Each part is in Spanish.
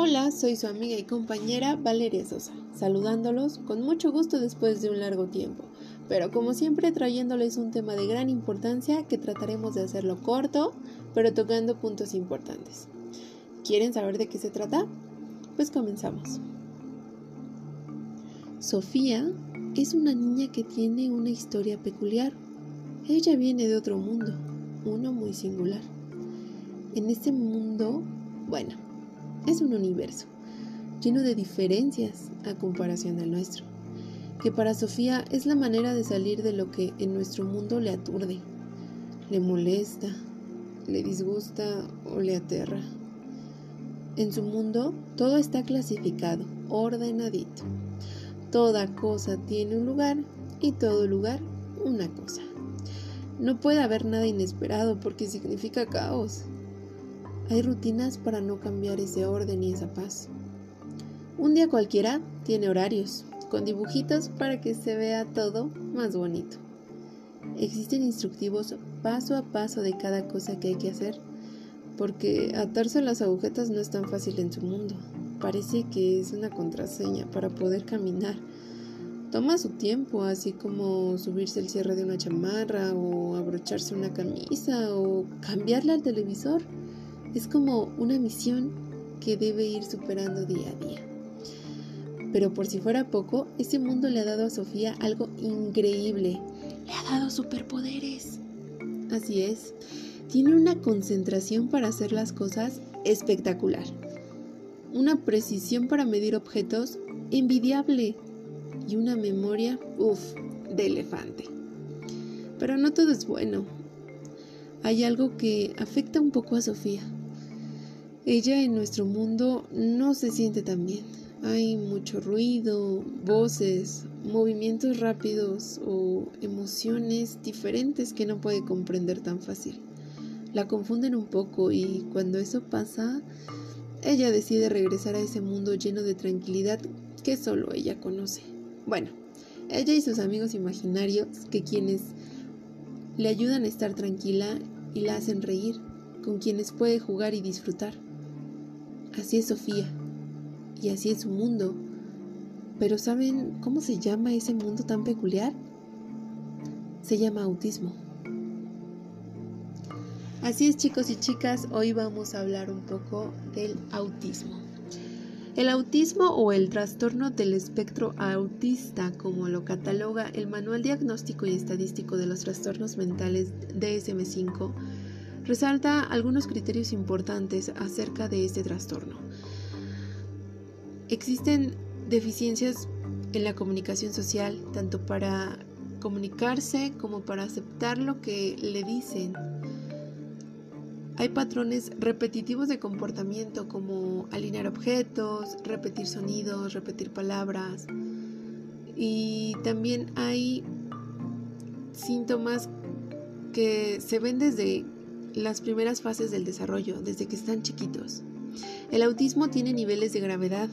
Hola, soy su amiga y compañera Valeria Sosa, saludándolos con mucho gusto después de un largo tiempo, pero como siempre trayéndoles un tema de gran importancia que trataremos de hacerlo corto, pero tocando puntos importantes. ¿Quieren saber de qué se trata? Pues comenzamos. Sofía es una niña que tiene una historia peculiar. Ella viene de otro mundo, uno muy singular. En este mundo, bueno, es un universo lleno de diferencias a comparación del nuestro, que para Sofía es la manera de salir de lo que en nuestro mundo le aturde, le molesta, le disgusta o le aterra. En su mundo todo está clasificado, ordenadito. Toda cosa tiene un lugar y todo lugar una cosa. No puede haber nada inesperado porque significa caos. Hay rutinas para no cambiar ese orden y esa paz. Un día cualquiera tiene horarios, con dibujitos para que se vea todo más bonito. Existen instructivos paso a paso de cada cosa que hay que hacer, porque atarse las agujetas no es tan fácil en su mundo. Parece que es una contraseña para poder caminar. Toma su tiempo, así como subirse el cierre de una chamarra o abrocharse una camisa o cambiarle al televisor. Es como una misión que debe ir superando día a día. Pero por si fuera poco, ese mundo le ha dado a Sofía algo increíble. Le ha dado superpoderes. Así es, tiene una concentración para hacer las cosas espectacular. Una precisión para medir objetos envidiable. Y una memoria, uff, de elefante. Pero no todo es bueno. Hay algo que afecta un poco a Sofía. Ella en nuestro mundo no se siente tan bien. Hay mucho ruido, voces, movimientos rápidos o emociones diferentes que no puede comprender tan fácil. La confunden un poco y cuando eso pasa, ella decide regresar a ese mundo lleno de tranquilidad que solo ella conoce. Bueno, ella y sus amigos imaginarios, que quienes le ayudan a estar tranquila y la hacen reír, con quienes puede jugar y disfrutar. Así es Sofía. Y así es su mundo. Pero ¿saben cómo se llama ese mundo tan peculiar? Se llama autismo. Así es chicos y chicas, hoy vamos a hablar un poco del autismo. El autismo o el trastorno del espectro autista, como lo cataloga el Manual Diagnóstico y Estadístico de los Trastornos Mentales DSM5, resalta algunos criterios importantes acerca de este trastorno. Existen deficiencias en la comunicación social, tanto para comunicarse como para aceptar lo que le dicen. Hay patrones repetitivos de comportamiento como alinear objetos, repetir sonidos, repetir palabras. Y también hay síntomas que se ven desde las primeras fases del desarrollo, desde que están chiquitos. El autismo tiene niveles de gravedad.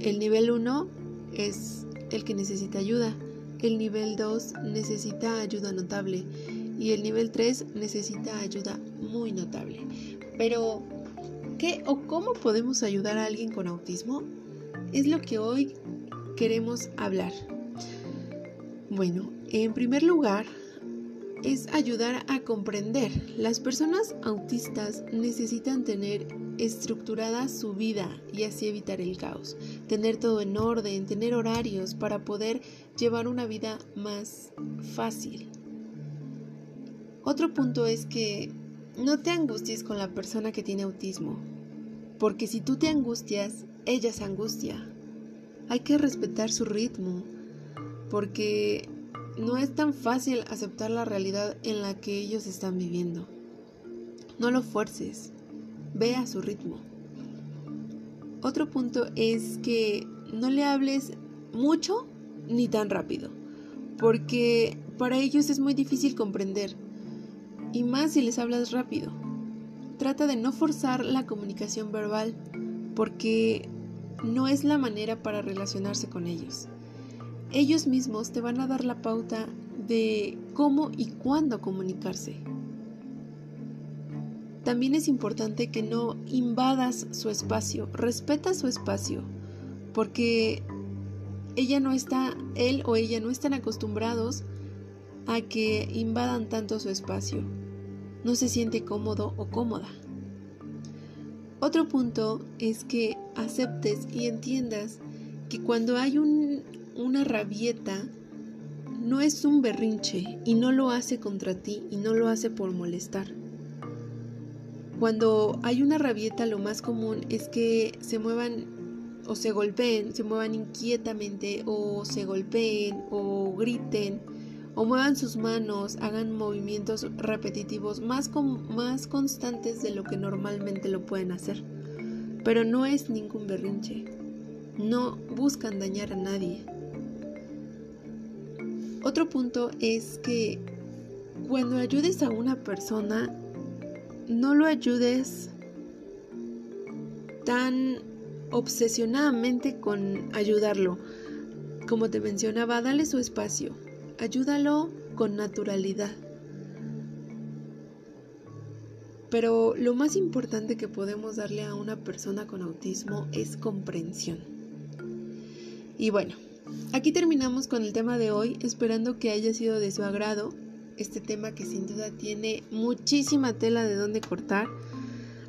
El nivel 1 es el que necesita ayuda. El nivel 2 necesita ayuda notable. Y el nivel 3 necesita ayuda muy notable. Pero, ¿qué o cómo podemos ayudar a alguien con autismo? Es lo que hoy queremos hablar. Bueno, en primer lugar, es ayudar a comprender. Las personas autistas necesitan tener estructurada su vida y así evitar el caos, tener todo en orden, tener horarios para poder llevar una vida más fácil. Otro punto es que no te angusties con la persona que tiene autismo, porque si tú te angustias, ella se angustia. Hay que respetar su ritmo, porque no es tan fácil aceptar la realidad en la que ellos están viviendo. No lo fuerces, ve a su ritmo. Otro punto es que no le hables mucho ni tan rápido, porque para ellos es muy difícil comprender, y más si les hablas rápido. Trata de no forzar la comunicación verbal, porque no es la manera para relacionarse con ellos ellos mismos te van a dar la pauta de cómo y cuándo comunicarse. también es importante que no invadas su espacio, respeta su espacio, porque ella no está, él o ella no están acostumbrados a que invadan tanto su espacio. No se siente cómodo o cómoda. Otro punto es que aceptes y entiendas que cuando hay una rabieta, no es un berrinche y no lo hace contra ti y no lo hace por molestar. Cuando hay una rabieta lo más común es que se muevan o se golpeen, se muevan inquietamente o se golpeen o griten o muevan sus manos, hagan movimientos repetitivos más, más constantes de lo que normalmente lo pueden hacer. Pero no es ningún berrinche. No buscan dañar a nadie. Otro punto es que cuando ayudes a una persona, no lo ayudes tan obsesionadamente con ayudarlo. Como te mencionaba, dale su espacio, ayúdalo con naturalidad. Pero lo más importante que podemos darle a una persona con autismo es comprensión. Y bueno, aquí terminamos con el tema de hoy, esperando que haya sido de su agrado. Este tema que sin duda tiene muchísima tela de dónde cortar.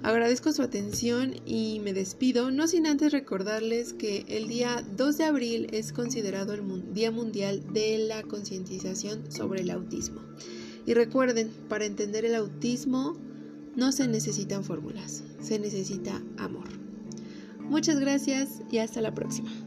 Agradezco su atención y me despido, no sin antes recordarles que el día 2 de abril es considerado el Día Mundial de la Concientización sobre el Autismo. Y recuerden, para entender el autismo no se necesitan fórmulas, se necesita amor. Muchas gracias y hasta la próxima.